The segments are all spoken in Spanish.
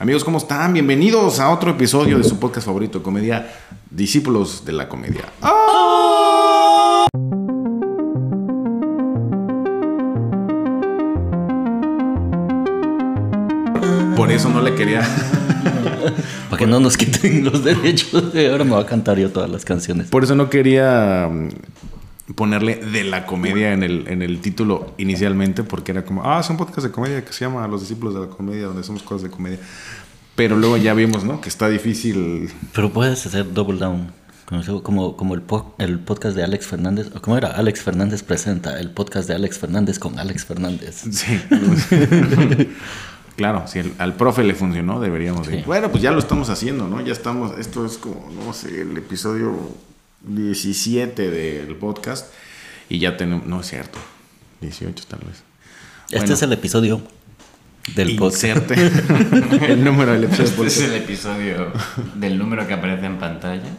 Amigos, ¿cómo están? Bienvenidos a otro episodio de su podcast favorito de comedia, Discípulos de la Comedia. Por eso no le quería. Para que no nos quiten los derechos. Ahora me va a cantar yo todas las canciones. Por eso no quería mm, ponerle de la comedia en el, en el título inicialmente, porque era como, ah, es un podcast de comedia que se llama Los Discípulos de la Comedia, donde somos cosas de comedia. Pero luego ya vimos, ¿no? Que está difícil. Pero puedes hacer double down. Como, como, el, po- el podcast de Alex Fernández. ¿o ¿Cómo era? Alex Fernández presenta el podcast de Alex Fernández con Alex Fernández. Sí. claro, si el- al profe le funcionó, deberíamos. ir. Sí. Bueno, pues ya lo estamos haciendo, ¿no? Ya estamos. Esto es como, no sé, el episodio 17 del podcast. Y ya tenemos. No es cierto. 18 tal vez. Este Bueno. es el episodio del podcast. El número del episodio. del Este es el episodio del número que aparece en pantalla.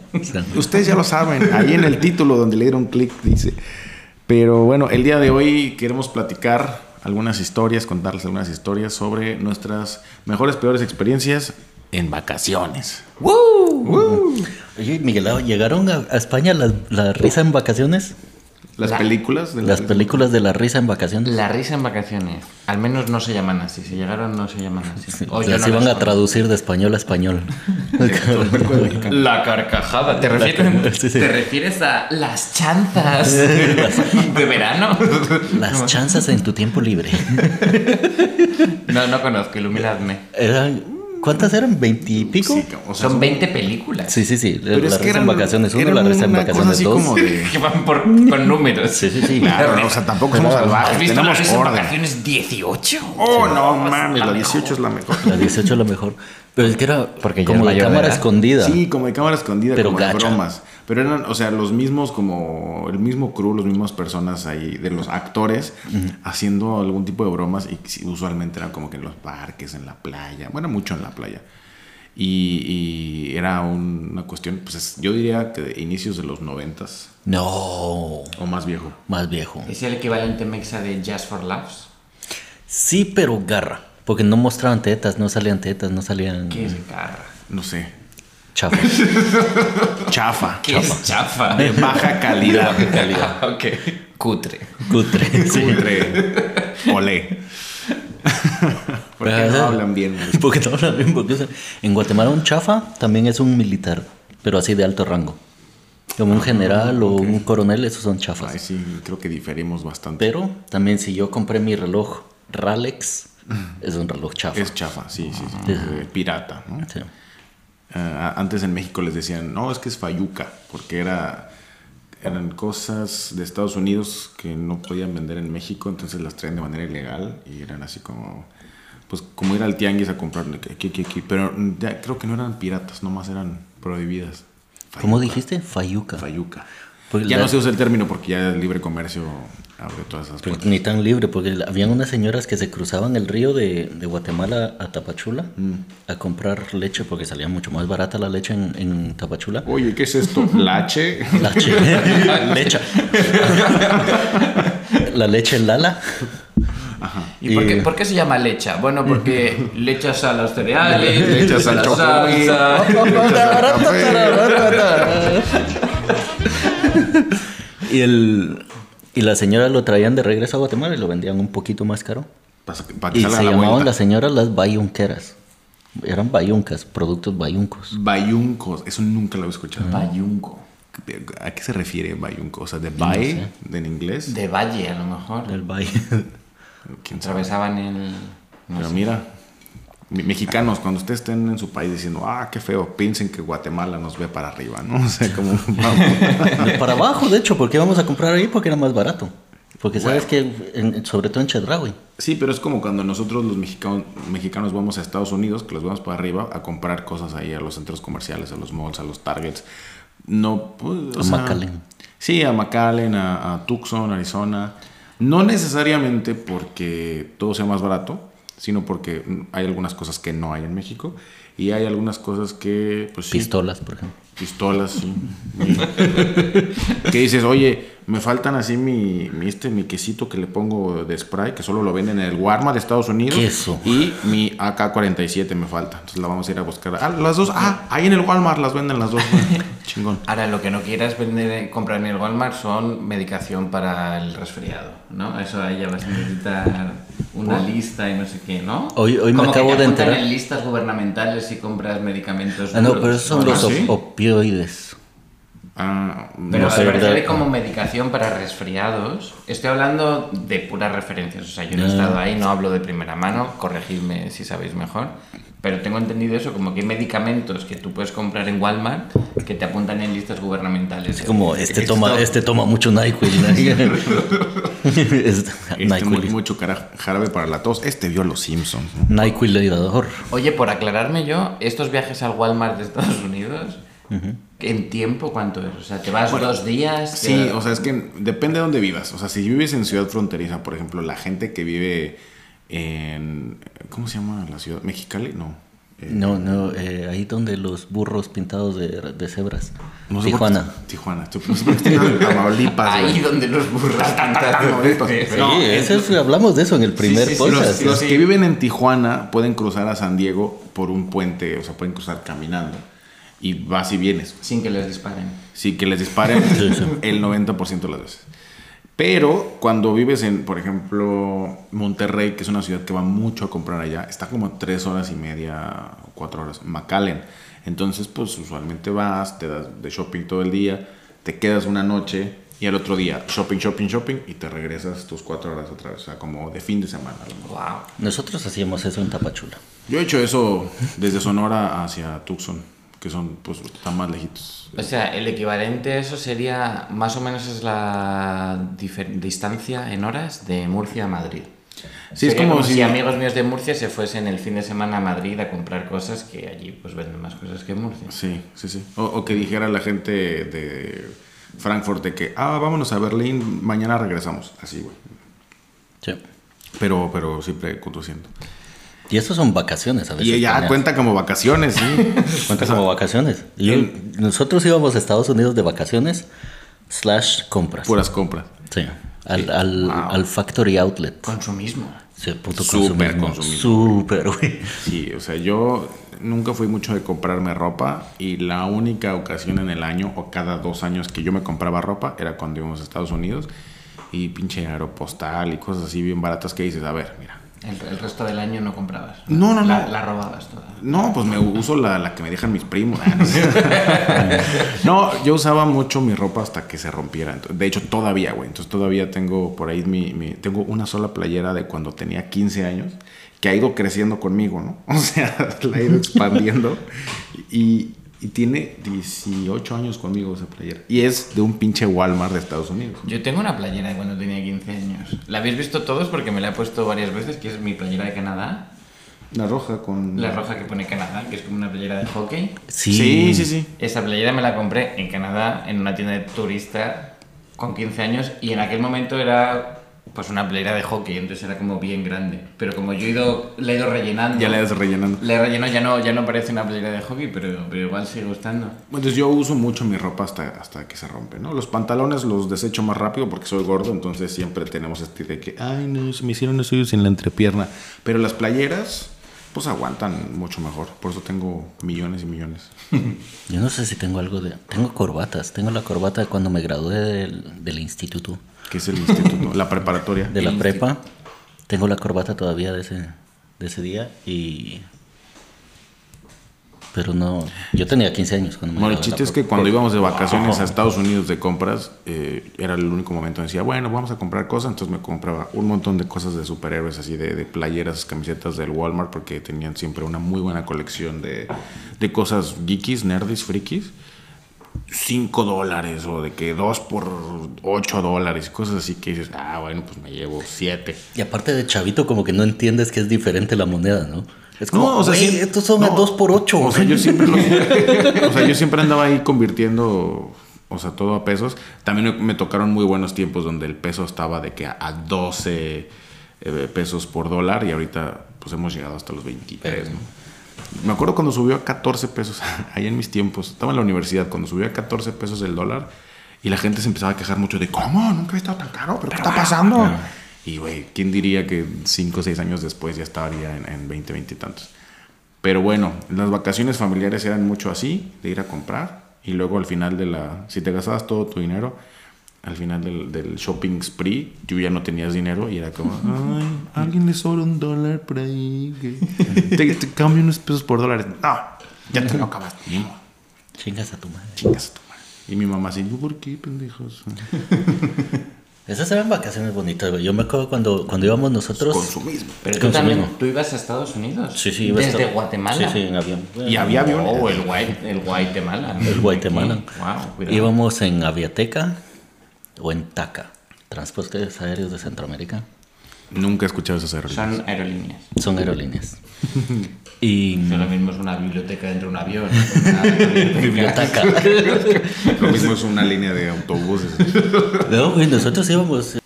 Ustedes ya lo saben, ahí en el título donde le dieron clic dice. Pero bueno, el día de hoy queremos platicar algunas historias, contarles algunas historias sobre nuestras mejores, peores experiencias en vacaciones. Oye, Miguel, ¿llegaron a, a España la, la risa en vacaciones? Las La- películas de Las películas de la risa en vacaciones. La risa en vacaciones. Al menos no se llaman así. Si llegaron, no se llaman así. O yo Las no iban a traducir de español a español. La carcajada. ¿Te refieres, Sí, sí. ¿Te refieres a las chanzas de verano? Las chanzas en tu tiempo libre. No, no conozco. Iluminadme. Eran, ¿Cuántas eran? ¿Veintipico? Sí, o sea, Son 20 películas. Sí, sí, sí. Pero la es que risa eran, en vacaciones uno, eran la risa en vacaciones así dos. como de... Que van por, con números. Sí, sí, sí. Claro, o sea, tampoco somos salvajes, ¿Has visto la tenemos risa en orden. vacaciones 18? Oh, no mames, la la 18 es la mejor. La 18 es la mejor. Pero es que era Porque ya como de de cámara edad. escondida. Sí, como de cámara escondida, Pero como de gacha. bromas. Pero eran, o sea, los mismos como el mismo crew, los mismas personas ahí, de los actores, haciendo algún tipo de bromas y usualmente era como que en los parques, en la playa, bueno, mucho en la playa. Y, y era un- una cuestión, pues es- yo diría que de inicios de los noventas No, o más viejo. más viejo. ¿Es el equivalente mexa de Just for Laughs? Sí, pero garra. Porque no mostraban tetas, no salían tetas, no salían ¿Qué es garra? No sé. Chafas. Chafa. ¿Qué es chafa? De baja calidad. De baja calidad. ok. Cutre. Cutre. Sí. Cutre. Olé. Porque no hablan bien. Porque no hablan bien, porque, en Guatemala un chafa también es un militar, pero así de alto rango. Como un general o un coronel, esos son chafas. Ay, sí, creo que diferimos bastante. Pero también si yo compré mi reloj Ralex, es un reloj chafa. Es chafa, sí, sí, sí. Sí. Pirata, ¿no? Sí. Ah, antes en México les decían, no, es que es fayuca, porque era, eran cosas de Estados Unidos que no podían vender en México, entonces las traen de manera ilegal y eran así como, pues como ir al tianguis a comprar aquí, aquí, aquí. Pero ya creo que no eran piratas, nomás eran prohibidas. ¿Cómo Fayuca, dijiste? Fayuca. Fayuca. Ya la- no se usa el término porque ya el libre comercio abre todas esas Pero puertas. ni tan libre, porque habían unas señoras que se cruzaban el río de, de Guatemala a Tapachula Mm. a comprar leche, porque salía mucho más barata la leche en, en Tapachula. Oye, ¿qué es esto? ¿Lache? La leche. leche. la leche Lala. ¿Y por qué, Y- por qué se llama lecha? Bueno, porque le echas a los cereales, Le echas al la chocolate. salsa. y, el, y la señora lo traían de regreso a Guatemala y lo vendían un poquito más caro. Para que Y se la llamaban vuelta. las señoras las bayunqueras. Eran bayuncas, productos bayuncos. Bayuncos, eso nunca lo he escuchado. Bayunco. ¿A qué se refiere bayunco? O sea, de bay en inglés. De valle, a lo mejor. Del bay. ¿Quién sabe? Atravesaban el... no Pero sé. mira, mexicanos, cuando ustedes estén en su país diciendo, ah, qué feo, piensen que Guatemala nos ve para arriba, ¿no? O sea, como vamos. Para abajo, de hecho, ¿por qué vamos a comprar ahí? Porque era más barato. Porque sabes que, en- sobre todo en Chedraui. Sí, pero es como cuando nosotros los mexicanos, mexicanos vamos a Estados Unidos, que los vamos para arriba a comprar cosas ahí a los centros comerciales, a los malls, a los targets. No, pues, o A sea, McAllen. Sí, a McAllen, a, a Tucson, Arizona. No necesariamente porque todo sea más barato, sino porque hay algunas cosas que no hay en México y hay algunas cosas que, pues sí, Pistolas, por ejemplo. pistolas, sí. que dices, oye, Me faltan así mi, mi, este, mi quesito que le pongo de spray, que solo lo venden en el Walmart de Estados Unidos. Queso. Y mi AK-47 me falta. Entonces la vamos a ir a buscar. Ah, las dos. Ah, ahí en el Walmart las venden las dos. Chingón. Ahora, lo que no quieras vender, comprar en el Walmart son medicación para el resfriado, ¿no? Eso ahí ya vas a necesitar una lista y no sé qué, ¿no? Hoy- hoy me Como que acabo te de enterar. en listas gubernamentales si compras medicamentos Ah, no, duros, pero esos son ¿no? los opioides. Ah, Pero No sé, al parecer hay como medicación para resfriados. Estoy hablando de puras referencias, o sea, yo no he estado ahí, no hablo de primera mano, corregidme si sabéis mejor. Pero tengo entendido eso, como que hay medicamentos que tú puedes comprar en Walmart que te apuntan en listas gubernamentales. Es como, este Esto- toma, este toma mucho NyQuil. Es- este, NyQuil. mucho cara- jarabe para la tos. Este vio a los Simpsons. ¿no? NyQuil ayudador. Oye, por aclararme yo, estos viajes al Walmart de Estados Unidos, ¿en tiempo cuánto es? O sea, ¿te vas dos días? Sí, ¿Te- o sea, es que depende de dónde vivas. O sea, si vives en ciudad fronteriza, por ejemplo, la gente que vive en. ¿Cómo se llama la ciudad? ¿Mexicali? No. Eh, No, no, eh, ahí donde los burros pintados de, de cebras. no sé por qué- Tijuana. Tijuana. Estoy- No sé por qué estoy en Tamaulipas. Ahí güey. donde los burros pintados. No, sí, eso es- hablamos de eso en el primer sí, sí, podcast. Los, los sí. que viven en Tijuana pueden cruzar a San Diego por un puente, o sea, pueden cruzar caminando. Y vas y vienes. Sin que les disparen. Sí, que les disparen el 90% de las veces. Pero cuando vives en, por ejemplo, Monterrey, que es una ciudad que va mucho a comprar allá, está como tres horas y media, cuatro horas, McAllen. Entonces, pues usualmente vas, te das de shopping todo el día, te quedas una noche y al otro día shopping, shopping, shopping y te regresas tus cuatro horas otra vez. O sea, como de fin de semana. Wow. Nosotros hacíamos eso en Tapachula. Yo he hecho eso desde Sonora hacia Tucson, que son, pues, están más lejitos. O sea, el equivalente a eso sería, más o menos es la distancia en horas de Murcia a Madrid. Sí, es Sería como si... si- amigos míos de Murcia se fuesen el fin de semana a Madrid a comprar cosas que allí pues venden más cosas que en Murcia. Sí, sí, sí. O, o que dijera la gente de Frankfurt de que, ah, vámonos a Berlín, mañana regresamos. Así, güey. Sí. Pero, pero siempre conduciendo. Y eso son vacaciones a veces. Y ya planeadas. cuenta como vacaciones, sí. Cuenta como vacaciones. Y el- nosotros íbamos a Estados Unidos de vacaciones slash compras. Puras compras. Sí. Al, al, Wow. al Factory Outlet. Consumismo. Sí, puto Súper consumismo. consumismo. Súper, güey. Sí, o sea, yo nunca fui mucho de comprarme ropa y la única ocasión en el año o cada dos años que yo me compraba ropa era cuando íbamos a Estados Unidos y pinche aeropostal y cosas así bien baratas que dices, a ver, mira, El, el resto del año no comprabas. No, no, La, no. la robabas toda. No, pues me uso la, la que me dejan mis primos. No, yo usaba mucho mi ropa hasta que se rompiera. De hecho, todavía, güey. Entonces todavía tengo por ahí mi, mi- Tengo una sola playera de cuando tenía 15 años que ha ido creciendo conmigo, ¿no? O sea, la ha ido expandiendo. Y, y tiene 18 años conmigo esa playera. Y es de un pinche Walmart de Estados Unidos. Yo tengo una playera de cuando tenía 15 años. La habéis visto todos porque me la he puesto varias veces, que es mi playera de Canadá. La roja con... La roja que pone Canadá, que es como una playera de hockey. Sí. Sí, sí, sí. Esa playera me la compré en Canadá, en una tienda de turista, con 15 años, y en aquel momento era pues una playera de hockey, entonces era como bien grande. Pero como yo he ido, la he ido rellenando. Ya la has rellenando. La relleno ya no, ya no parece una playera de hockey, pero, pero igual sigue gustando. Entonces yo uso mucho mi ropa hasta, hasta que se rompe, ¿no? Los pantalones los desecho más rápido porque soy gordo, entonces siempre tenemos este de que, ay, no, se me hicieron los suyos en la entrepierna. Pero las playeras, pues aguantan mucho mejor. Por eso tengo millones y millones. Yo no sé si tengo algo de... Tengo corbatas. Tengo la corbata de cuando me gradué del, del instituto, Que es el instituto, la preparatoria. de la prepa. Tengo la corbata todavía de ese, de ese día y... Pero no... Yo tenía 15 años cuando me Bueno, el chiste es que cuando íbamos de vacaciones a Estados Unidos de compras, eh, era el único momento en decía, bueno, vamos a comprar cosas. Entonces me compraba un montón de cosas de superhéroes, así de, de playeras, camisetas del Walmart, porque tenían siempre una muy buena colección de, de cosas geekies, nerdis, frikis. 5 dólares o de que 2 por 8 dólares, cosas así que dices, ah, bueno, pues me llevo 7. Y aparte de chavito, como que no entiendes que es diferente la moneda, ¿no? Es como, No, o sea, "Güey, sí- estos son no, a 2 por 8 O sea, yo siempre lo- o sea, yo siempre andaba ahí convirtiendo, o sea, todo a pesos. También me tocaron muy buenos tiempos donde el peso estaba de que a, a 12 eh, pesos por dólar y ahorita pues hemos llegado hasta los 23, ¿no? Me acuerdo cuando subió a 14 pesos, ahí en mis tiempos, estaba en la universidad, cuando subió a 14 pesos el dólar Y la gente se empezaba a quejar mucho de, ¿cómo? Nunca he estado tan caro, ¿pero qué está pasando? Y, güey, ¿quién diría que 5 o 6 años después ya estaría en, en 20, 20 y tantos? Pero bueno, las vacaciones familiares eran mucho así, de ir a comprar. Y luego al final de la... Si te gastabas todo tu dinero, al final del, del shopping spree, tú ya no tenías dinero y era como, ay, alguien le sobra un dólar por ahí. que Te, te cambio unos pesos por dólares. No, ya te lo acabaste. Chingas a tu madre. Chingas a tu madre. Y mi mamá así, ¿por qué, pendejos? Esas eran vacaciones bonitas, güey. Yo me acuerdo cuando, cuando íbamos nosotros. Consumismo. Pero tú Consumismo. también, tú ibas a Estados Unidos. Sí, sí, iba a Desde Guatemala. Sí, sí, en avión. Y había aviones. Oh, el, Guay, el Guatemala. El Guatemala. Wow, cuidado. Íbamos en Aviateca o en TACA, Transportes Aéreos de Centroamérica. Nunca he escuchado esas aerolíneas. Son aerolíneas. Son aerolíneas. Y lo mismo es una biblioteca dentro de un avión. Una biblioteca. Lo mismo es una línea de autobuses. No, güey, nosotros íbamos. eh,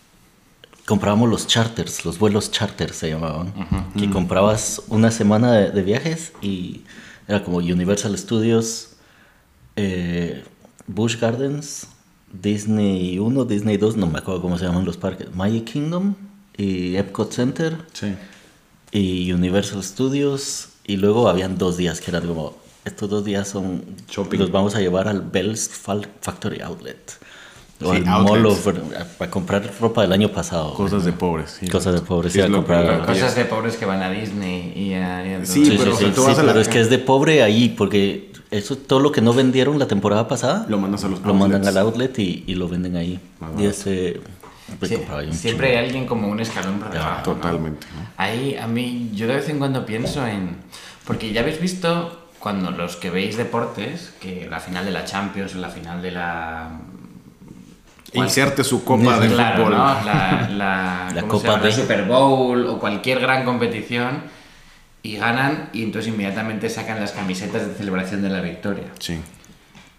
Comprábamos los charters, los vuelos charters se llamaban. Que comprabas una semana de, de viajes y era como Universal Studios, eh, Busch Gardens, Disney 1, Disney 2, no me acuerdo cómo se llaman los parques, Magic Kingdom y Epcot Center Sí. y Universal Studios. Y luego habían dos días que eran como, estos dos días son, Shopping. los vamos a llevar al Bell's Factory Outlet. O Sí, al Mall outlets. of, a comprar ropa del año pasado. Cosas de pobres. sí. Cosas de pobres, Sí, comprar- Cosas de pobres que van a Disney y a... y a. Sí, pero, tú vas a la- pero es que es de pobre ahí, porque eso todo lo que no vendieron la temporada pasada, Lo mandas a los lo mandan al outlet y, y lo venden ahí. Más Y ese... pues, Sí, siempre hay alguien como un escalón por debajo. ¿no? Totalmente. ¿no? Ahí a mí, yo de vez en cuando pienso en... Porque ya habéis visto cuando los que veis deportes, que la final de la Champions o la final de la... Inserte su copa de Claro, fútbol. ¿no? La, la, La ¿cómo se Copa de- Super Bowl o cualquier gran competición y ganan y entonces inmediatamente sacan las camisetas de celebración de la victoria. Sí.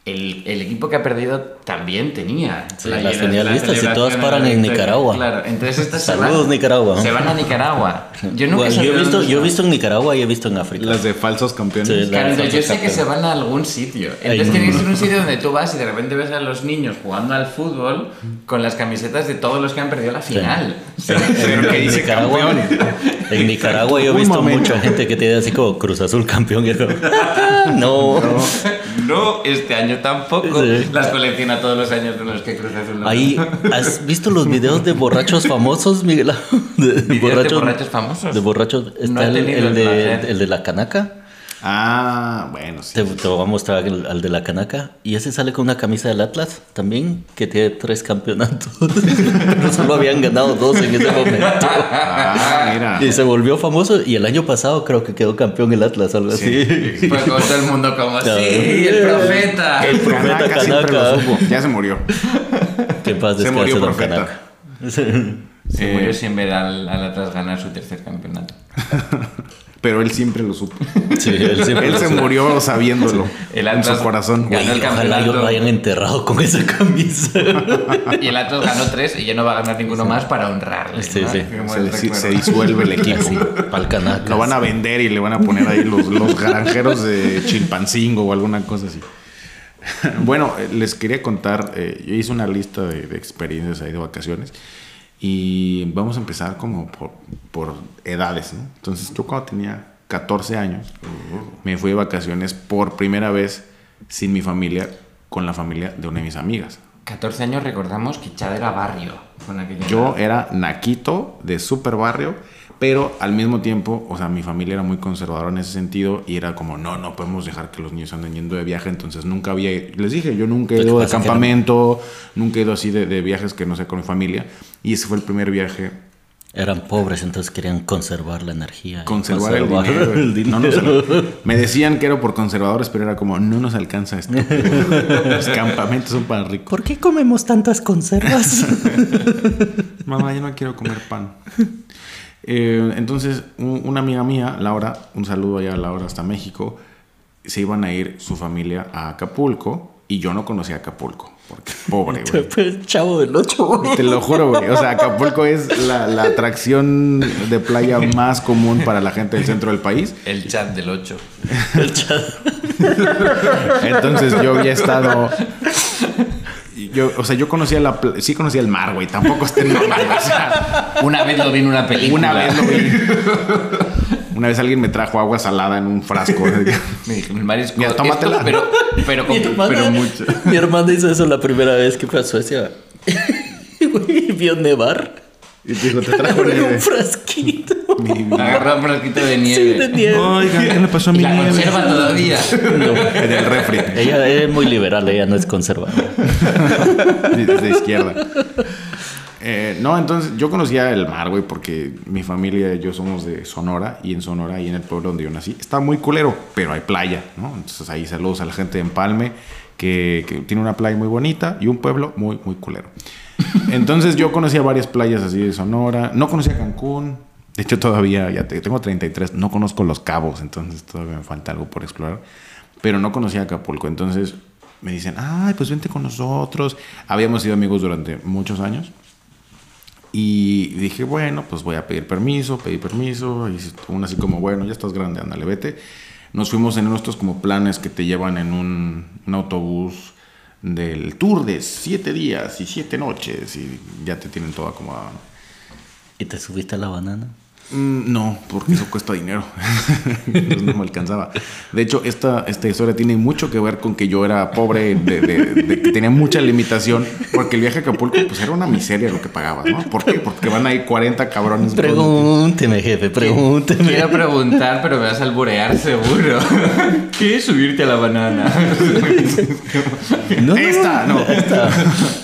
El, el equipo que ha perdido también tenía. Sí, la- las la- tenía listas y todas paran en. Nicaragua. Claro, entonces estas se Saludos, van, Nicaragua. Se van a Nicaragua. Yo nunca Bueno, yo, he visto, yo he visto en Nicaragua y he visto en África. Las de falsos campeones. Sí, Claro, la- entonces yo sé que Exacto. se van a algún sitio. Entonces tiene que ser un sitio donde tú vas y de repente ves a los niños jugando al fútbol con las camisetas de todos los que han perdido la final. Pero que en dice Nicaragua, campeón. en Nicaragua yo he visto momento. mucha gente que tiene así como Cruz Azul campeón y como, no. No, este año tampoco. Sí. Las colecciona todos los años con los que Cruz Azul no. Ahí, ¿has visto los videos de borrachos famosos, Miguel? De, ¿Videos de borrachos famosos? De borrachos. Está No he el, tenido el de, el de la canaca. Ah, bueno, sí. Te, te voy a mostrar el- al de la canaca. Y ese sale con una camisa del Atlas también, que tiene tres campeonatos. Pero solo habían ganado dos en ese momento. Ah, mira. Y se volvió famoso. Y el año pasado creo que quedó campeón el Atlas, algo así. Pues con todo el mundo como Claro. sí, el profeta. El Profeta Canaca siempre Canaca. lo supo. Ya se murió. Que paz Se descanse, murió don. Canaca. Se Eh, murió sin ver al, al Atlas ganar su tercer campeonato. Pero él siempre lo supo. Sí, él siempre Él lo se supo. murió sabiéndolo El en su Atlas corazón. ganó el Ojalá yo lo hayan enterrado con esa camisa. Y el Atlas ganó tres y ya no va a ganar ninguno más para honrarle. Sí, sí. Se, disuelve el equipo. Así, pa'l Canaca. Lo van a vender y le van a poner ahí los, los granjeros de Chilpancingo o alguna cosa así. Bueno, eh, les quería contar, eh, yo hice una lista de, de experiencias ahí de vacaciones y vamos a empezar como por, por edades, ¿no? Entonces yo cuando tenía 14 años me fui de vacaciones por primera vez sin mi familia, con la familia de una de mis amigas. 14 años recordamos que Chad era barrio. Con Yo era naquito de super barrio, pero al mismo tiempo, o sea, mi familia era muy conservadora en ese sentido y era como, no, no podemos dejar que los niños anden yendo de viaje, entonces nunca había, les dije, yo nunca he ido de campamento, nunca he ido así de, de viajes que no sé con mi familia y ese fue el primer viaje, Eran pobres, entonces querían conservar la energía. y conservar, el conservar dinero. el No nos- dinero. me decían que era por conservadores, pero era como, no nos alcanza esto. los campamentos son para ricos. ¿Por qué comemos tantas conservas? Mamá, yo no quiero comer pan. Eh, entonces, un- una amiga mía, Laura, un saludo allá a Laura hasta México, se iban a ir su familia a Acapulco y yo no conocía Acapulco, porque pobre, güey. Pues, Chavo del 8. Te lo juro, güey. O sea, Acapulco es la, la atracción de playa más común para la gente del centro del país. El chat del 8. El Chavo. Entonces yo había estado. Yo, o sea, yo conocía la, sí conocía el mar, güey, tampoco está normal, o sea, Una vez lo vi en una película. una vez lo vi. Una vez alguien me trajo agua salada en un frasco. Me dije, el marisco. Mira, tómatela. esto, pero, pero, con- Mi hermana, pero mucho. mi hermana hizo eso la primera vez que fue a Suecia. Güey, vio nevar. Y te dijo, te trajo un frasquito. Mi. Agarró un frasquito de Sí, nieve. de nieve. Oigan, ¿qué le pasó a y mi la nieve? conserva todavía. En el refri. Ella es muy liberal, ella no es conservadora. de, de izquierda. Eh, no, entonces yo conocía el mar, güey, porque mi familia y yo somos de Sonora y en Sonora y en el pueblo donde yo nací está muy culero, pero hay playa, ¿no? Entonces ahí saludos a la gente de Empalme que, que tiene una playa muy bonita y un pueblo muy, muy culero. Entonces yo conocía varias playas así de Sonora, no conocía Cancún, de hecho todavía, ya te- tengo 33, no conozco Los Cabos, entonces todavía me falta algo por explorar, pero no conocía Acapulco, entonces me dicen, ay, pues vente con nosotros. Habíamos sido amigos durante muchos años. Y dije, bueno, pues voy a pedir permiso, pedí permiso. Y uno así como, bueno, ya estás grande, ándale, vete. Nos fuimos en nuestros como planes que te llevan en un, un autobús del tour de siete días y siete noches y ya te tienen todo acomodado. ¿Y te subiste a la banana? Mm, No, porque eso cuesta dinero. Entonces no me alcanzaba. De hecho, esta, esta historia tiene mucho que ver con que yo era pobre, de, de- de que tenía mucha limitación, porque el viaje a Acapulco pues era una miseria lo que pagabas, ¿no? ¿Por qué? Porque van ahí 40 cabrones. Pregúnteme, jefe, pregúnteme. Quiero preguntar, pero me vas a alburear seguro. ¿Quieres subirte a la banana? No, Esta, no.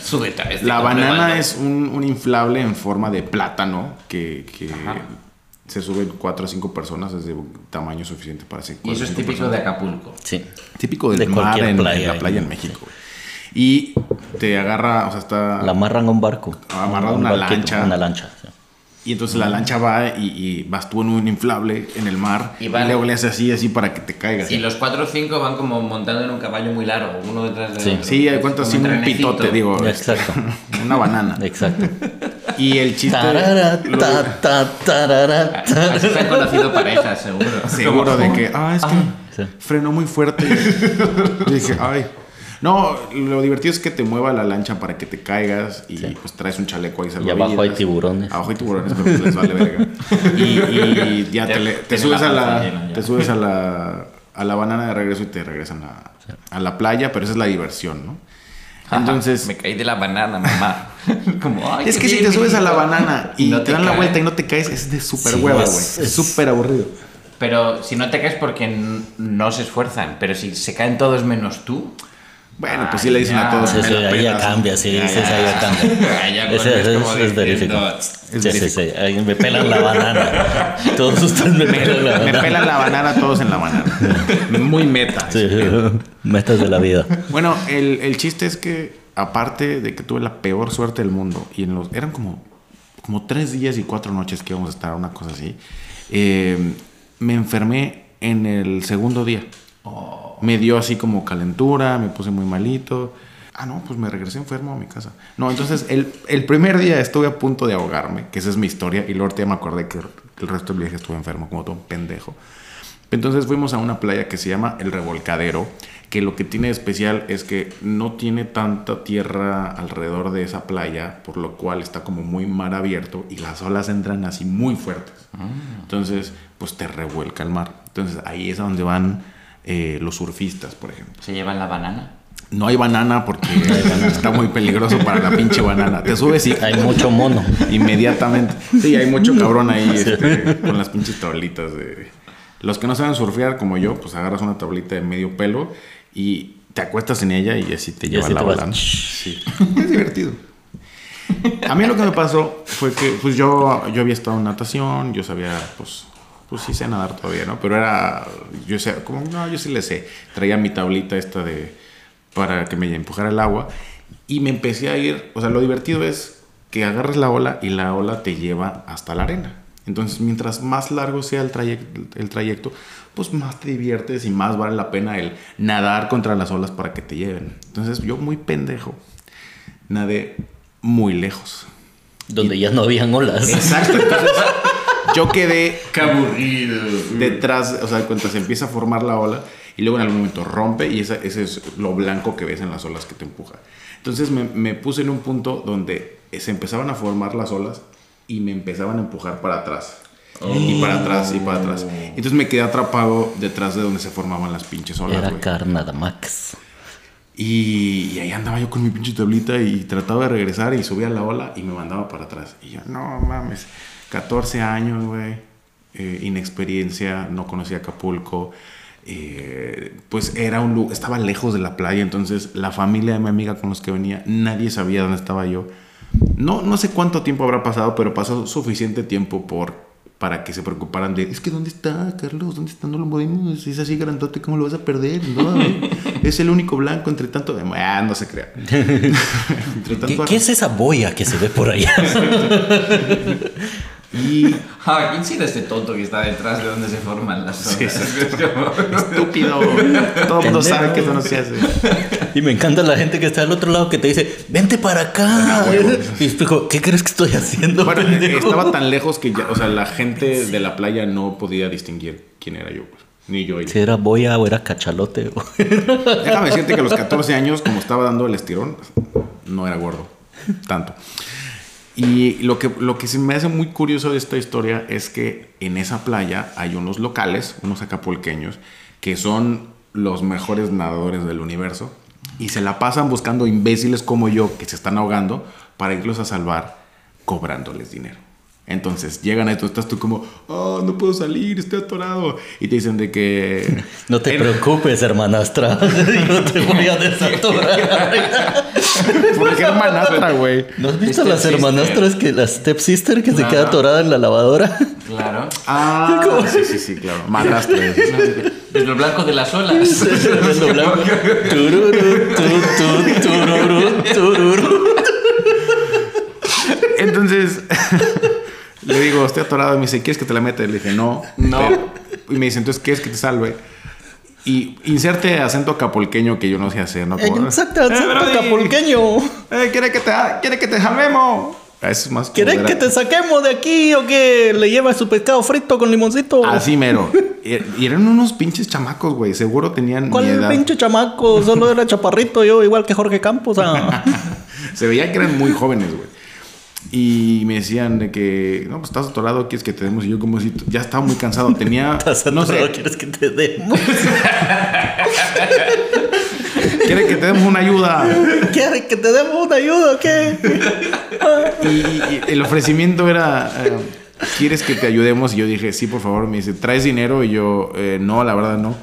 Súbete a este La banana es un, un inflable en forma de plátano que, que Ajá. Se suben 4 o 5 personas, es de tamaño suficiente para hacer Y eso es cuatro cinco típico personas. de Acapulco. Sí. Típico del De mar en, en playa, la playa en México. güey. Y te agarra, o sea, está... La amarran a un barco. Amarrado a Un una barquito, lancha. Una lancha. sí. Y entonces la lancha va y, y vas tú en un inflable en el mar Y y, van- luego le haces así, así para que te caigas. Y los cuatro o cinco van como montando en un caballo muy largo, uno detrás de Sí. otro. Sí, hay cuentas así un trenecito. pitote, digo. Exacto. Una banana. Exacto. Y el chiste... Tarara, lo- ta, ta, tarara, ta. Así se han conocido parejas, seguro. seguro de que, ah, es que sí. frenó muy fuerte. Y dije, ay. No, lo divertido es que te mueva la lancha para que te caigas y pues traes un chaleco ahí Y abajo hay tiburones. Abajo hay tiburones, pero pues les vale verga. Y, y ya te, subes la a la, llena te subes a la, a la banana de regreso y te regresan a, a la playa, pero esa es la diversión, ¿no? Entonces, Me caí de la banana, mamá. Como, ay, es que si te subes a la banana y No te dan la vuelta y no te caes, es de súper Sí, hueva, güey. es- súper aburrido. Pero si no te caes porque no se esfuerzan. Pero si se caen todos menos tú. Bueno, pues sí le dicen ya. a todos. Sí, "Me sí, ahí ya pelas". cambia, sí, Ya, sí, ya, sí, ahí ya cambia. Ahí ya Ese, es, verificado. Es Sí, sí, sí. Ahí me pelan la banana. Todos ustedes me pelan la Me banana. pelan la banana todos en la banana. Muy meta. Sí, metas de la vida. Bueno, el, el chiste es que, aparte de que tuve la peor suerte del mundo, y en los. eran como, como tres días y cuatro noches que íbamos a estar, una cosa así. eh, me enfermé en el segundo día. Me dio así como calentura, me puse muy malito. Ah, no, pues me regresé enfermo a mi casa. No, entonces el, el primer día estuve a punto de ahogarme, que esa es mi historia, y luego ya me acordé que el resto del viaje estuve enfermo, como todo un pendejo. Entonces fuimos a una playa que se llama El Revolcadero, que lo que tiene de especial es que no tiene tanta tierra alrededor de esa playa, por lo cual está como muy mar abierto y las olas entran así muy fuertes. Entonces, pues te revuelca el mar. Entonces ahí es a donde van eh, los surfistas, por ejemplo. Se llevan la banana. No hay banana porque está muy peligroso para la pinche banana. Te subes y Hay mucho mono. Inmediatamente. Sí, hay mucho cabrón ahí este, con las pinches tablitas de... Los que no saben surfear como yo, pues agarras una tablita de medio pelo y te acuestas en ella y así te lleva así la te. ¿no? Sí. Es divertido. A mí lo que me pasó fue que pues yo, yo había estado en natación, yo sabía, pues, pues sí sé nadar todavía, ¿no? Pero era, yo sé, como, no, yo sí le sé. Traía mi tablita esta de, para que me empujara el agua y me empecé a ir, o sea, lo divertido es que agarras la ola y la ola te lleva hasta la arena. Entonces, mientras más largo sea el trayecto, el trayecto, pues más te diviertes y más vale la pena el nadar contra las olas para que te lleven. Entonces, yo muy pendejo, nadé muy lejos. Donde ya no habían olas. Exacto. Entonces, yo quedé ¡Qué aburrido! detrás, o sea, cuando se empieza a formar la ola y luego en algún momento rompe y esa, ese es lo blanco que ves en las olas que te empuja. Entonces me, me puse en un punto donde se empezaban a formar las olas y me empezaban a empujar para atrás. Y para atrás y para atrás. Entonces me quedé atrapado detrás de donde se formaban las pinches olas. Era carnada Max. Y, y ahí andaba yo con mi pinche tablita y trataba de regresar y subía la ola y me mandaba para atrás. Y yo, no mames, 14 años, güey, eh, inexperiencia, no conocía Acapulco. eh, pues era un lugar, estaba lejos de la playa, entonces la familia de mi amiga con los que venía, nadie sabía dónde estaba yo. No, no sé cuánto tiempo habrá pasado, pero pasó suficiente tiempo por, para que se preocuparan de, es que ¿dónde está Carlos? ¿Dónde está? No lo podemos, es así grandote, ¿cómo lo vas a perder? No, es el único blanco entre tanto de... Ah, no se crea. ¿Qué, qué es esa boya que se ve por allá? Y Ah, ¿quién será este tonto que está detrás de donde se forman las Sí, exacto. estúpido, todo el mundo sabe que eso no se hace. Y me encanta la gente que está al otro lado que te dice, vente para acá. Ah. Y explico, ¿qué crees que estoy haciendo? Bueno, pendejo?" estaba tan lejos que ya, o sea, la gente de la playa no podía distinguir quién era yo, pues, ni yo. Si era boya o era cachalote. Déjame decirte que a los 14 años, como estaba dando el estirón, no era gordo, tanto. Y lo que, lo que se me hace muy curioso de esta historia es que en esa playa hay unos locales, unos acapulqueños, que son los mejores nadadores del universo y se la pasan buscando imbéciles como yo que se están ahogando para irlos a salvar cobrándoles dinero. Entonces llegan ahí, tú estás tú como, oh, no puedo salir, estoy atorado. Y te dicen de que... No te En- preocupes, hermanastra. Yo te voy a desatorar. ¿Por qué hermanastra, güey? ¿No has visto Step las sister. hermanastras que la step sister que se queda atorada en la lavadora? Claro. Ah, sí, sí, sí, claro. Madrastra. Desde lo blanco de las olas. Lo blanco. Tururú, tu, tu, tururú, tururú. Entonces, le digo, estoy atorado. Y me dice, ¿quieres que te la meta? Y le dije, no. No. Pero- y me dice, entonces, ¿quieres que te salve? Y inserte acento acapulqueño que yo no sé hacer, ¿no? Exacto, "Eh, acento Brody, acapulqueño. eh, ¿quiere, que te, quiere que te salvemos? Eso es más ¿Querés como que te saquemos de aquí o que le llevas su pescado frito con limoncito? Así mero. Y eran unos pinches chamacos, güey. Seguro tenían mi ¿Cuál edad. pinche chamaco? Solo era chaparrito yo, igual que Jorge Campos. ah. Se veía que eran muy jóvenes, güey. Y me decían de que, no, pues estás atorado, quieres que te demos. Y yo, como si ya estaba muy cansado. Tenía, ¿Estás no atorado? sé, ¿Quieres que te demos? quiere que te demos una ayuda. ¿Quieres que te demos una ayuda o qué? Y, y el ofrecimiento era, eh, ¿quieres que te ayudemos? Y yo dije, sí, por favor. Me dice, ¿traes dinero? Y yo, "Eh, no, la verdad no.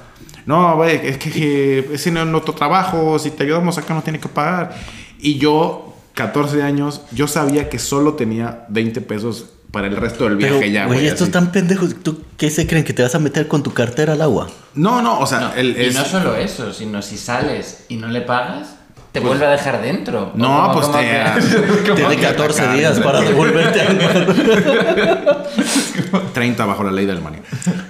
No, güey, es que, que ese no es nuestro trabajo. Si te ayudamos acá no tiene que pagar. Y yo, 14 años, yo sabía que solo tenía 20 pesos para el resto del viaje Pero, ya, güey, estos así. tan pendejos. ¿Tú qué se creen? ¿Que te vas a meter con tu cartera al agua? No, no, o sea, el, y es- no solo eso, sino si sales y no le pagas, te vuelve a dejar dentro. No, ¿O cómo- pues cómo te- cómo Tiene que- 14 atacar, días para devolverte al mar. 30 bajo la ley de Alemania.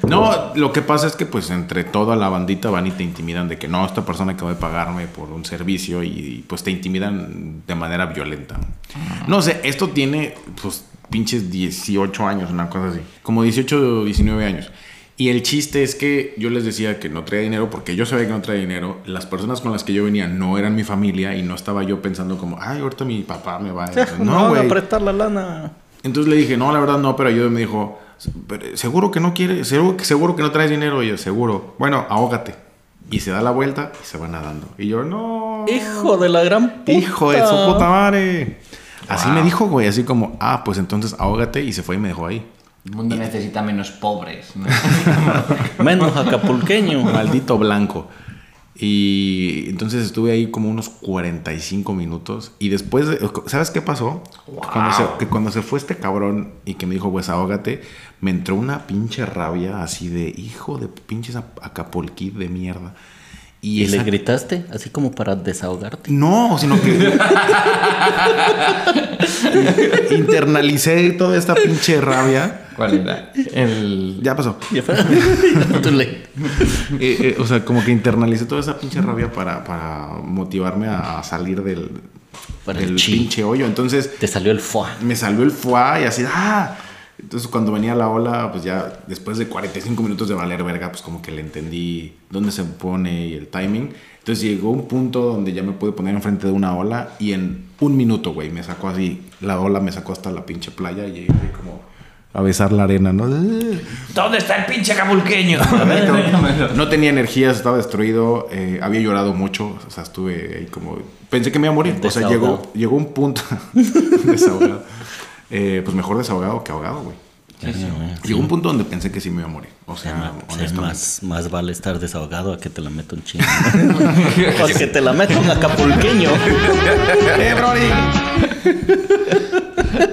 No, lo que pasa es que pues entre toda la bandita van y te intimidan de que no, esta persona que va a pagarme por un servicio y pues te intimidan de manera violenta. No sé, esto tiene pues pinches 18 años, una cosa así. Como 18 o 19 años. Y el chiste es que yo les decía que no traía dinero porque yo sabía que no traía dinero. Las personas con las que yo venía no eran mi familia y no estaba yo pensando como, ay, ahorita mi papá me va a... No, voy güey. a prestar la lana. Entonces le dije, no, la verdad no, pero ayúdame. Me dijo, "Pero, seguro que no quiere, seguro, que- seguro que no traes dinero. Y yo, seguro. Bueno, ahógate. Y se da la vuelta y se va nadando. Y yo, no. Hijo de la gran puta. Hijo de su puta madre. Así Wow. me dijo, güey, así como, ah, pues entonces ahógate. Y se fue y me dejó ahí. El mundo necesita menos pobres. ¿no? Menos acapulqueño. Maldito blanco. Y entonces estuve ahí como unos 45 minutos. Y después, de- ¿sabes qué pasó? Cuando, se, que cuando se fue este cabrón y que me dijo, pues ahógate, me entró una pinche rabia así de hijo de pinches ap- acapulquí de mierda. Y, ¿Y le gritaste? Así como para desahogarte. No, sino que internalicé toda esta pinche rabia. ¿Cuál era? El... Ya pasó. Ya le- Eh, eh, o sea, como que internalicé toda esa pinche rabia para, para motivarme a, salir del, Para el del chi. pinche hoyo. Entonces Te salió el foie. me salió el foie y así, ah, Entonces cuando venía la ola, pues ya después de 45 minutos de valer verga, pues como que le entendí dónde se pone y el timing. Entonces llegó un punto donde ya me pude poner enfrente de una ola y en un minuto, güey, me sacó así, la ola me sacó hasta la pinche playa y llegué como a besar la arena, ¿no? ¿Dónde está el pinche acapulqueño? No tenía energías, estaba destruido, eh, había llorado mucho, o sea, estuve ahí como... Pensé que me iba a morir, o sea, llegó, llegó un punto... desahogado. Eh, pues mejor desahogado que ahogado, güey. Llegó un punto donde pensé que sí me iba a morir, o sea, Sí, honestamente. más, más vale estar desahogado a que te la meta un chino. o que te la meta un acapulqueño. ¡Eh, Brody!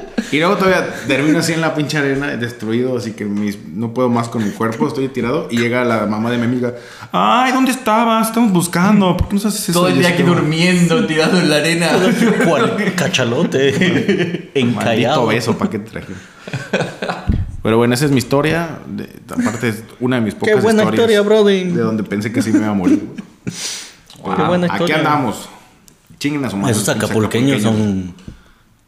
y luego todavía termino así en la pinche arena, destruido, así que mis- no puedo más con mi cuerpo, estoy tirado. Y llega la mamá de mi amiga. ¡Ay, ¿dónde estabas? Estamos buscando. ¿Por qué nos haces eso? Todo el día aquí durmiendo, tirado en la arena. Cual cachalote. Maldito Encallado. beso, ¿para qué te traje? Pero bueno, esa es mi historia. De- aparte, es una de mis pocas buena historias historia, Brody. De donde pensé que sí me iba a morir. Qué buena Aquí historia. andamos. Chinguen a su madre. Esos pinches acapulqueños son,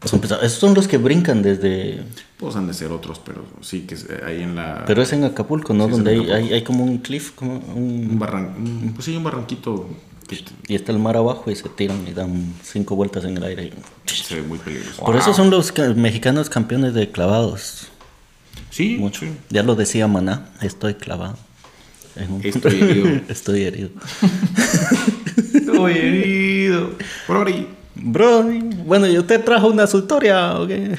son pesados. Esos son los que brincan desde... Pues han de ser otros, pero sí que eh, ahí en la. Pero es en Acapulco, ¿no? Sí, Donde hay, Acapulco. hay, hay como un cliff, como un... Un barran... un- Pues sí, un barranquito que Y está el mar abajo y se tiran y dan cinco vueltas en el aire. y- se ve muy peligroso. Por eso son los ca- mexicanos campeones de clavados. Sí, Mucho. sí. Ya lo decía Maná, estoy clavado. Un- Estoy herido. estoy herido. Estoy herido. Brody. Bro, bueno, ¿y usted trajo una historia o qué?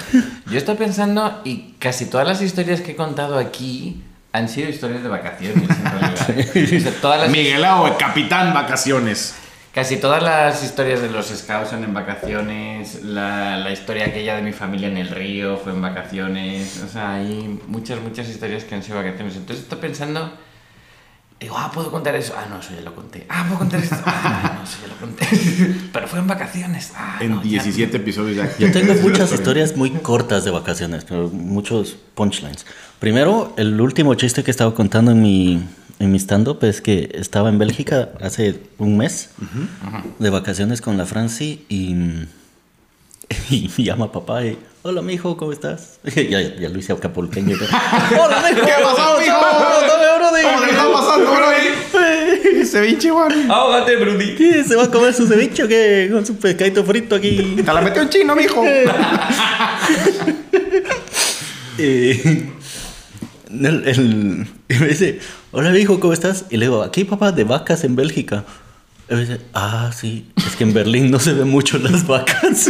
Yo estoy pensando y casi todas las historias que he contado aquí han sido historias de vacaciones, en realidad. O sea, todas las- Miguelao, el capitán vacaciones. Casi todas las historias de los scouts son en vacaciones, la, la historia aquella de mi familia en el río fue en vacaciones, o sea, hay muchas, muchas historias que han sido vacaciones. Entonces estoy pensando, digo, ah, ¿puedo contar eso? Ah, no, eso ya lo conté. Ah, ¿puedo contar esto? Ah, no, eso ya lo conté. Pero fue en vacaciones. Ah, En no, ya- 17 episodios ya. Yo tengo muchas historias muy cortas de vacaciones, pero muchos punchlines. Primero, el último chiste que estaba contando en mi, en mi stand-up es que estaba en Bélgica hace un mes de vacaciones con la Franci y, y llama a papá y, hola, mijo, ¿cómo estás? ya, ya lo hice acapulqueño. hola, mijo. ¿Qué pasó, mijo? Brody. ¿Cómo le está pasando, Brody? Ese pinche Juan. Ahógate, Brudi. ¿Qué? ¿Se va a comer su ceviche o qué? Con su pescadito frito aquí. Te la metió un chino, mijo. Eh, el, el- y me dice, hola hijo, ¿cómo estás? Y le digo, aquí papá, de vacas en Bélgica. Y me dice, ah, sí, es que en Berlín no se ven mucho las vacas.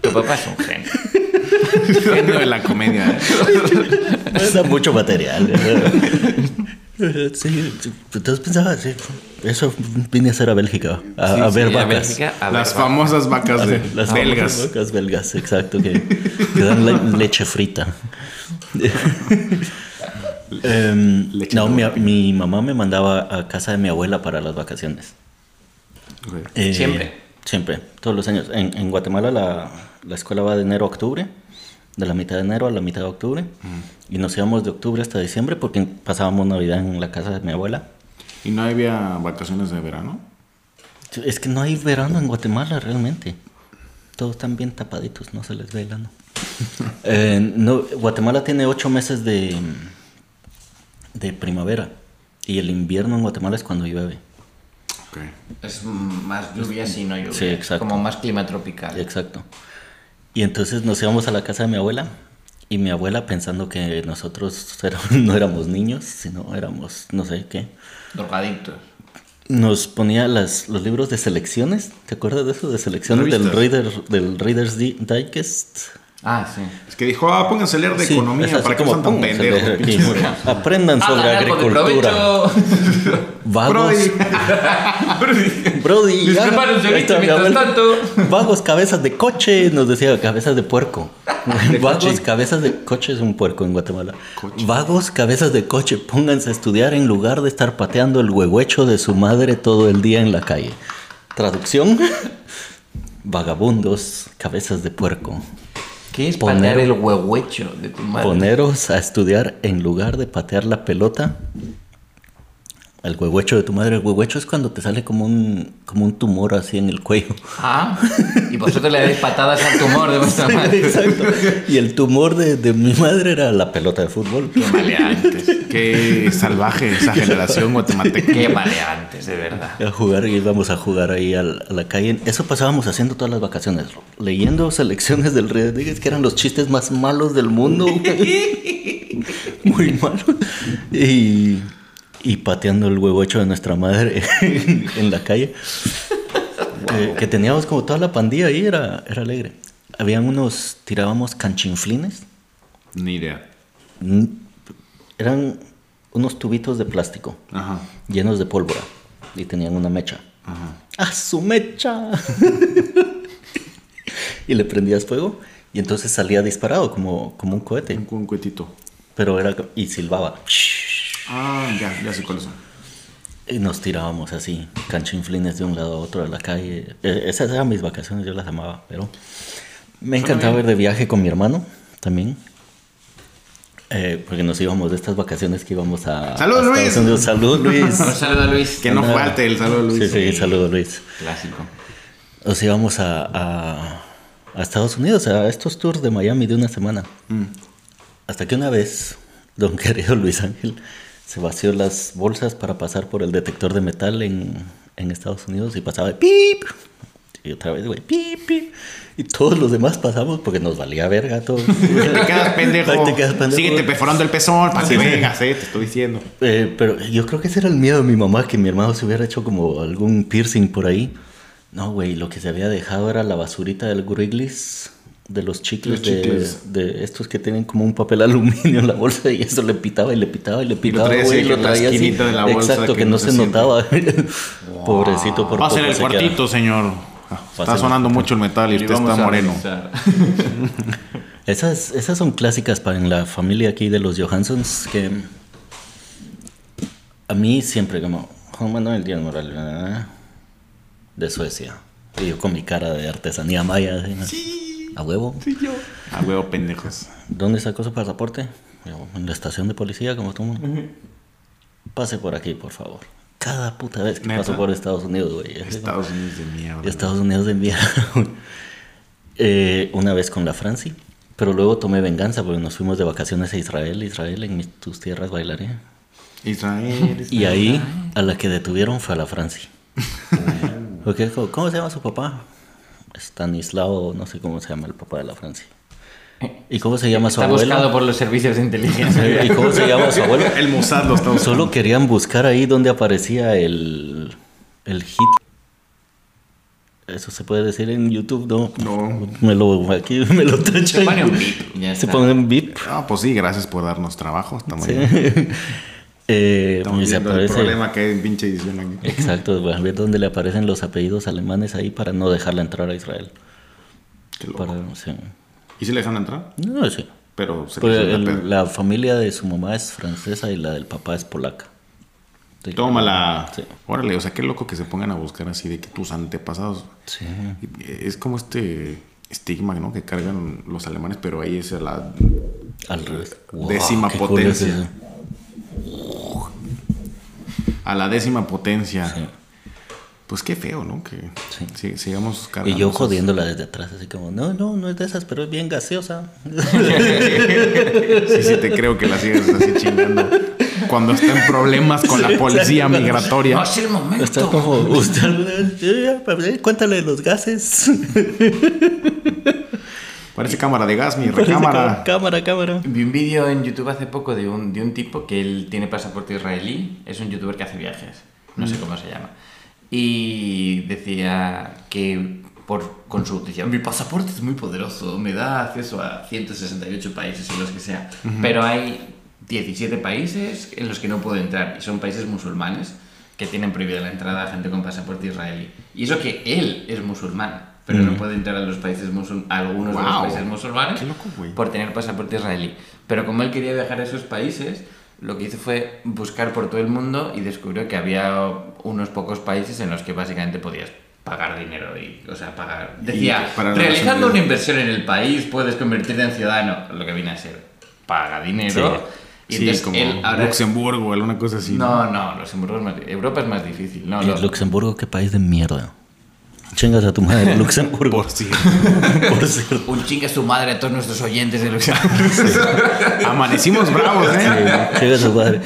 Tu papá es un genio. Genio de la comedia. Me da mucho material. Sí, entonces pensaba, sí, eso vine a hacer a Bélgica, a, a Sí, ver sí, vacas. Bélgica, a ver Las famosas vacas de Las belgas. vacas belgas, exacto, que, que dan le- leche frita. Em, Leche no, mi, mamá me mandaba a casa de mi abuela para las vacaciones. Ok. Eh, ¿Siempre? Siempre, todos los años. En, en Guatemala la, la escuela va de enero a octubre, de la mitad de enero a la mitad de octubre. Y nos íbamos de octubre hasta diciembre porque pasábamos Navidad en la casa de mi abuela. ¿Y no había vacaciones de verano? Es que no hay verano en Guatemala realmente. Todos están bien tapaditos, no se les ve el ano. Eh, no, Guatemala tiene ocho meses de, de primavera. Y el invierno en Guatemala es cuando llueve. Ok. Es mm, más lluvia si no lluvia. Sí, exacto. Como más clima tropical. Exacto. Y entonces nos íbamos a la casa de mi abuela. Y mi abuela pensando que nosotros no éramos niños, sino éramos no sé qué. Drogadictos. Nos ponía las, los libros de selecciones. ¿Te acuerdas de eso? De selecciones del, reader, del Reader's Di- Digest. Ah, sí. Es que dijo, ah, pónganse a leer de Sí, economía para que como, sean tan pendejos. Aprendan sobre agricultura. Vagos. Brody, mientras abuela. tanto. Vagos, cabezas de coche, nos decía, cabezas de puerco. De Vagos, coche. cabezas de coche es un puerco en Guatemala. Coche. Vagos, cabezas de coche, pónganse a estudiar en lugar de estar pateando el huehuecho de su madre todo el día en la calle. Traducción: Vagabundos, cabezas de puerco. ¿Qué es Poner- patear el huehuecho de tu madre? Poneros a estudiar en lugar de patear la pelota al huehuecho de tu madre. El huehuecho es cuando te sale como un, como un tumor así en el cuello. Ah, y vosotros le dais patadas al tumor de vuestra madre. Exacto. Y el tumor de, de mi madre era la pelota de fútbol. Qué maleantes. Qué salvaje esa generación guatemalteca. Qué maleantes, de verdad. A jugar y íbamos a jugar ahí a, la calle. Eso pasábamos haciendo todas las vacaciones, leyendo selecciones del Río Rodríguez, que eran los chistes más malos del mundo. Muy malos. Y, y pateando el huevo hecho de nuestra madre en la calle. Que, que teníamos como toda la pandilla ahí, era, era alegre. Habían unos, tirábamos canchinflines. Ni idea. Mm, Eran unos tubitos de plástico Ajá. llenos de pólvora y tenían una mecha. Ajá. ¡A su mecha! y le prendías fuego y entonces salía disparado como, como un cohete, Un, un cuetito. pero era y silbaba. Ah, ya, ya sé cuáles son. Y nos tirábamos así, canchinflines de un lado a otro de la calle. Eh, Esas eran mis vacaciones, yo las amaba, pero me encantaba ir de viaje con mi hermano también. Eh, porque nos íbamos de estas vacaciones que íbamos a, ¡Salud, Luis! Unidos. ¡Salud, Luis! Un saludo a Luis. Que no falte el saludo, Luis. Sí, sí, saludos, Luis. Clásico. Nos íbamos a, a, a Estados Unidos, a estos tours de Miami de una semana. Mm. Hasta que una vez, don querido Luis Ángel se vació las bolsas para pasar por el detector de metal en, en Estados Unidos y pasaba de pip. Y otra vez, güey, pip, pip. Y todos los demás pasamos porque nos valía verga todo. Te quedas pendejo. Te quedas pendejo. Síguete perforando el pezón para Sí, que sí. vengas, eh, te estoy diciendo. Eh, pero yo creo que ese era el miedo de mi mamá, que mi hermano se hubiera hecho como algún piercing por ahí. No, güey, lo que se había dejado era la basurita del Wrigley's, de los chicles, Los de- chicles. De, estos que tienen como un papel aluminio en la bolsa y eso le pitaba y le pitaba y le pitaba, traía así lo traía así. de la bolsa Exacto, que que, no se notaba. Pobrecito por Va a ser el se queda. cuartito, señor. Ah, Está sonando mucho el metal y usted vamos está moreno. Esas, esas son clásicas para en la familia aquí de los Johanssons que a mí siempre como Juan Manuel Díaz Morales de Suecia y yo con mi cara de artesanía maya ¿no? A huevo A huevo, pendejos. ¿dónde sacó su pasaporte? Yo, en la estación de policía como tú pase por aquí por favor cada puta vez que ¿Neta? paso por Estados Unidos güey Estados Unidos de mierda. Estados Unidos de enviar eh, una vez con la Franci, pero luego tomé venganza porque nos fuimos de vacaciones a Israel, Israel en mis- tus tierras bailaré. Israel. Y ahí a la que detuvieron fue a la Franci. Porque, ¿cómo- ¿Cómo se llama su papá? Stanislao, no sé cómo se llama el papá de la Franci. ¿Y cómo se llama su Está buscado abuelo? por los servicios de inteligencia. ¿Y cómo se llama su abuelo? El Mossad lo está. Solo querían buscar ahí donde aparecía el, el hit. Eso se puede decir en YouTube, ¿no? No. Me lo, aquí me lo tachan. Se pone un beep ya Se está. pone un beep. Ah, pues sí, gracias por darnos trabajo. Estamos, Sí. bien. Eh, Estamos viendo el aparece. problema que hay en pinche edición aquí. Exacto, voy a ver dónde le aparecen los apellidos alemanes ahí para no dejarla entrar a Israel. Qué loco. Para, sí. ¿Y si le dejan entrar? No, sí. Pero se Pues el- la familia de su mamá es francesa y la del papá es polaca. Sí. Tómala. Sí. Órale, o sea, qué loco que se pongan a buscar así de que tus antepasados. Sí. Es como este estigma, ¿no? Que cargan los alemanes, pero ahí es la Al revés. Décima cool es potencia. A la décima potencia. Sí. Pues qué feo, ¿no? Que Sí. si- sigamos Y yo jodiéndola desde atrás, así como, no, no, no es de esas, pero es bien gaseosa. Sí, sí, te creo que la sigues así chingando. Cuando está en problemas con la policía migratoria. No es el momento. Está como, usted "Eh, eh, cuéntale los gases. Parece cámara de gas, mi recámara. cámara, cámara. Vi un vídeo en YouTube hace poco de un, de un tipo que él tiene pasaporte israelí, es un youtuber que hace viajes, no sé cómo se llama. Y decía que por, con su decía, mi pasaporte es muy poderoso, me da acceso a 168 países o los que sea, pero hay 17 países en los que no puedo entrar y son países musulmanes que tienen prohibida la entrada a gente con pasaporte israelí. Y eso que él es musulmán, pero no puede entrar a los países musul- a algunos de los países musulmanes loco, por tener pasaporte israelí. Pero como él quería viajar a esos países, lo que hizo fue buscar por todo el mundo y descubrió que había unos pocos países en los que básicamente podías pagar dinero y, o sea, pagar. Decía, realizando una inversión en el país puedes convertirte en ciudadano, lo que viene a ser paga dinero Y Sí, como él ahora- Luxemburgo o alguna cosa así. No, no, Luxemburgo es más, Europa es más difícil. No, ¿Y lo- Luxemburgo qué país de mierda? Chingas a tu madre, Luxemburgo. Por si Por cierto. un chingue su madre a todos nuestros oyentes de Luxemburgo. amanecimos bravos, ¿eh? Chingas a tu madre.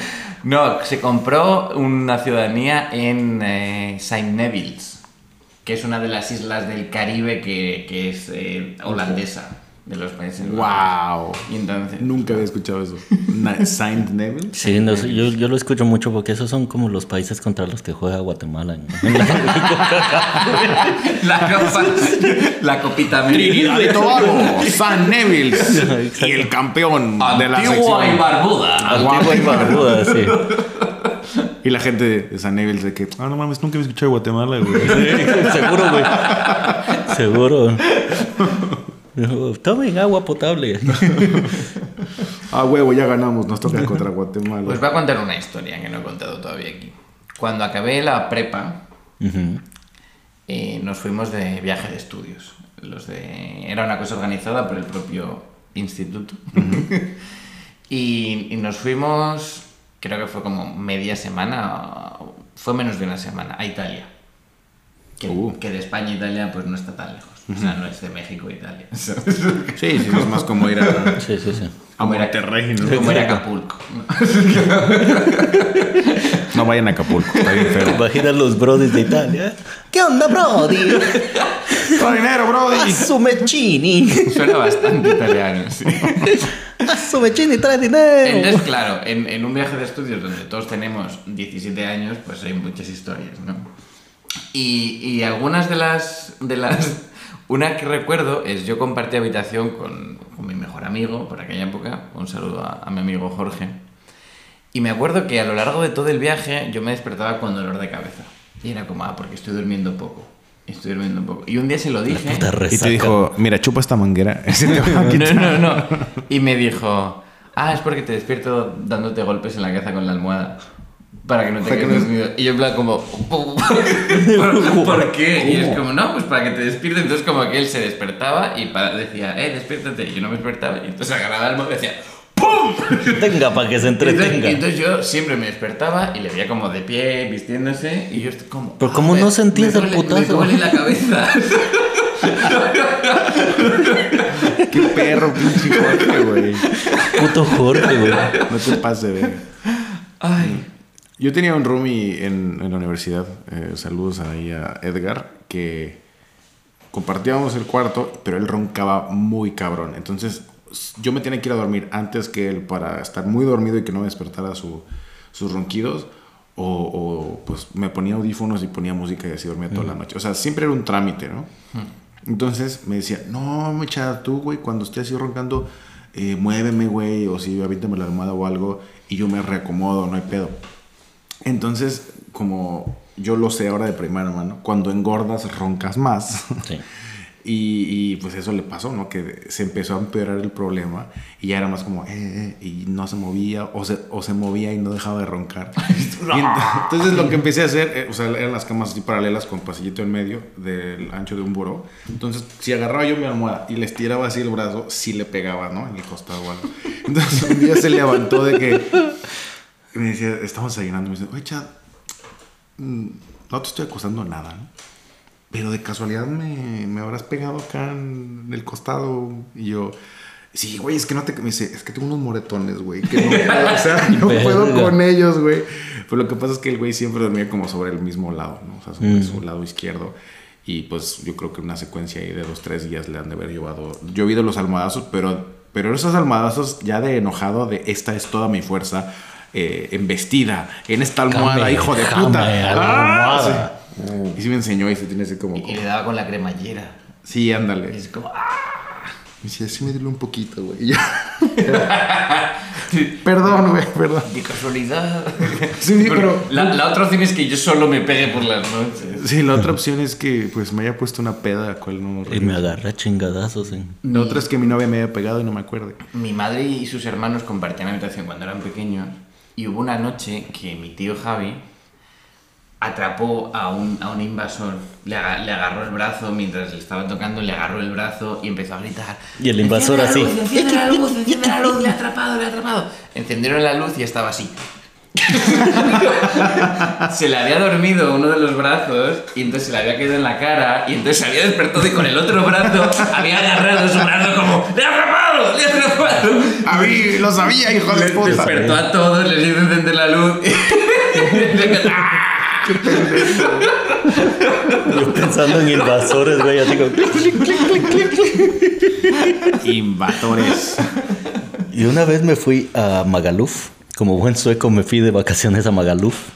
No, se compró una ciudadanía en eh, Saint Nevilles, que es una de las islas del Caribe que, que es eh, holandesa, de los países. Wow. Y entonces... Nunca había escuchado eso. Saint Neville. Sí, no sé, yo, yo lo escucho mucho porque esos son como los países contra los que juega Guatemala. ¿no? La, copa, la copita Trinidad y América. Tobago, San Neville y el campeón de la Antigua y sección. barbuda. Antigua y barbuda, sí. Y la gente de San Neville de que, ah, no mames, nunca había escuchado de Guatemala, güey. Seguro, güey. Seguro. Tomen agua potable. Ah, huevo, ya ganamos, nos toca contra Guatemala. Os voy a contar una historia que no he contado todavía aquí. Cuando acabé la prepa, eh, nos fuimos de viaje de estudios. Los de... Era una cosa organizada por el propio instituto. y, y nos fuimos, creo que fue como media semana, fue menos de una semana, a Italia. Que, Uh. que de España a Italia pues no está tan lejos. O sea, no es de México a Italia. ¿sabes? Sí, sí, es más como ir a, Sí, sí, sí. a Monterrey, ¿no? Como era Acapulco. No vayan a Acapulco, está bien feo. Imagina los brodis de Italia. ¿Qué onda, brody? ¡Todo dinero, brody! Assumecini. Suena bastante italiano, sí. Assumecini trae dinero. Entonces, claro, en, en un viaje de estudios donde todos tenemos 17 años, pues hay muchas historias, ¿no? Y, y algunas de las, de las... Una que recuerdo es yo compartí habitación con, con mi mejor amigo por aquella época. Un saludo a, a mi amigo Jorge. Y me acuerdo que a lo largo de todo el viaje yo me despertaba con dolor de cabeza. Y era como, ah, porque estoy durmiendo poco. Estoy durmiendo poco. Y un día se lo dije. Y te dijo, mira, chupa esta manguera. No, no, no. Y me dijo, ah, es porque te despierto dándote golpes en la cabeza con la almohada. Para que no te Para no- dormido. Y yo en plan como, ¿por, por qué? Y es como, no, pues para que te despiertes. Entonces como que él se despertaba y pa- decía, eh, despiértate. Y yo no me despertaba. Y entonces agarraba el móvil y decía, ¡pum! Tenga para que se Y entonces, entretenga. y entonces yo siempre me despertaba y le veía como de pie, vistiéndose. Y yo estoy como... Pero "Ah, ¿cómo no sentías el putazo?" Me duele la cabeza. Qué perro, pinche Jorge, güey. Puto Jorge, güey. No te pases, güey. Ay. Yo tenía un roomie en, en la universidad, eh, saludos ahí a Edgar, que compartíamos el cuarto, pero él roncaba muy cabrón. Entonces yo me tenía que ir a dormir antes que él para estar muy dormido y que no me despertara su- sus ronquidos. O, o, pues me ponía audífonos y ponía música y así dormía toda la noche. O sea, siempre era un trámite, ¿no? Entonces me decía, no, mecha, tú, güey, cuando esté así roncando, eh, muéveme, güey, o si avíntame la almohada o algo, y yo me reacomodo, no hay pedo. Entonces, como yo lo sé ahora de primera mano, cuando engordas roncas más. Sí. Y, y, pues eso le pasó, ¿no? Que se empezó a empeorar el problema y ya era más como, eh, eh, y no se movía, o se, o se movía y no dejaba de roncar. Y entonces lo que empecé a hacer, eh, o sea, eran las camas así paralelas con pasillito en medio del ancho de un buró. Entonces, si agarraba yo mi almohada y le estiraba así el brazo, sí le pegaba, ¿no? En el costado o algo. Entonces un día se levantó de que me decía, estamos desayunando, me dice, oye, Chad, mm, no te estoy acusando nada, ¿no? Pero de casualidad me, me habrás pegado acá en el costado. Y yo, sí, güey, es que no te. Me dice, es que tengo unos moretones, güey. Que no puedo, o sea, no puedo con ellos, güey. Pero lo que pasa es que el güey siempre dormía como sobre el mismo lado, ¿no? O sea, sobre su lado izquierdo. Y pues yo creo que una secuencia ahí de dos, tres días le han de haber llevado. Yo he oído los almohadazos, pero, pero esos almohadazos ya de enojado, de esta es toda mi fuerza. Eh, embestida en esta almohada, Jame, hijo de puta. Ah, sí. Y sí me enseñó y se tiene así como. Y le daba con la cremallera. Sí, Y ándale. es como, ah. Me decía, sí me duele un poquito, güey. Y yo, perdón, güey, perdón. De casualidad. Sí, pero- La, la otra opción es que yo solo me pegue por las noches. Sí, la otra opción es que pues me haya puesto una peda, la cual no Y me agarré chingadazos. En... La otra es que mi novia me haya pegado y no me acuerde. Mi madre y sus hermanos compartían habitación cuando eran pequeños. Y hubo una noche que mi tío Javi atrapó a un, a un invasor, le, aga- le agarró el brazo mientras le estaba tocando, le agarró el brazo y empezó a gritar. Y el invasor "Enciende la así. luz, Enciende la luz, enciende la luz, le ha atrapado, le ha atrapado. Encendieron la luz y estaba así. se le había dormido uno de los brazos y entonces se le había quedado en la cara y entonces se había despertado y con el otro brazo había agarrado su brazo como ¡Le ha atrapado! ¡Le ha atrapado! A mí lo sabía, hijo de puta. Despertó a todos, les hizo encender la luz. ¡Ah! Yo pensando en invasores, güey, así como... Invasores. Y una vez me fui a Magaluf. Como buen sueco me fui de vacaciones a Magaluf.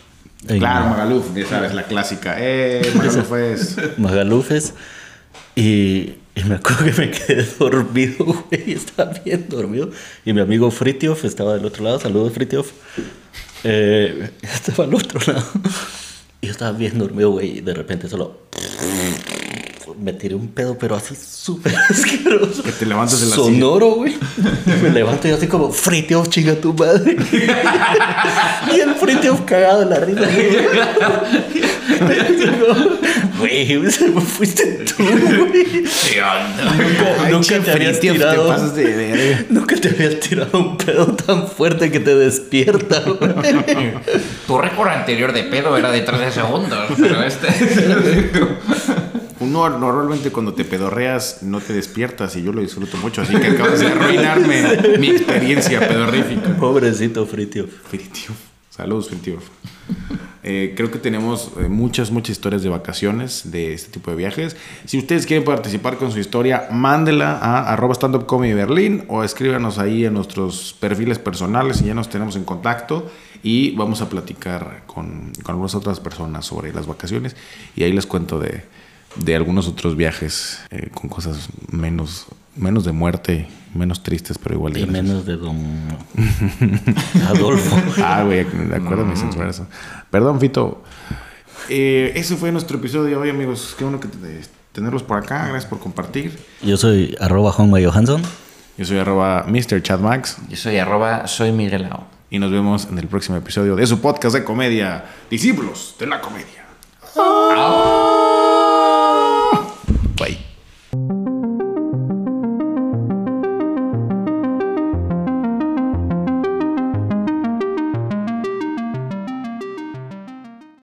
En Claro, Magaluf, ya sabes, la clásica. Eh, Magaluf es. Magalufes. Y, y me acuerdo que me quedé dormido, güey. Estaba bien dormido. Y mi amigo Fritiof estaba del otro lado. Saludos, Fritiof. Eh, estaba al otro lado. Y yo estaba bien dormido, güey. Y de repente solo... Me tiré un pedo, pero así súper asqueroso. Que te levantas de la Sonoro, güey. Me levanto y así como, Fritiof, chinga tu madre. y el Fritiof cagado en la risa. güey. Güey, fuiste tú, güey. ¿Qué onda? Nunca, te habías tirado. te pasas de verga. Nunca te habías tirado un pedo tan fuerte que te despierta, güey. Tu récord anterior de pedo era de 13 segundos, pero este. Uno normalmente cuando te pedorreas no te despiertas y yo lo disfruto mucho, así que acabas de arruinarme mi experiencia pedorrífica. Pobrecito Fritiof. Fritiof. Saludos, Fritiof. Eh, creo que tenemos eh, muchas, muchas historias de vacaciones de este tipo de viajes. Si ustedes quieren participar con su historia, mándela a arroba comedy Berlín o escríbanos ahí en nuestros perfiles personales y ya nos tenemos en contacto y vamos a platicar con, con algunas otras personas sobre las vacaciones y ahí les cuento de, de algunos otros viajes eh, con cosas menos, menos de muerte, menos tristes, pero igual de Y menos de don Adolfo. Ah, güey, acuérdame censurar eso. Perdón, Fito. Eh, ese fue nuestro episodio de hoy, amigos. Qué bueno que te- tenerlos por acá. Gracias por compartir. Yo soy arroba Juanma Johansson. Yo soy arroba Mr. Chad Max Yo soy arroba, soy Miguelao. y nos vemos en el próximo episodio de su podcast de comedia, Discípulos de la Comedia. ¡Au!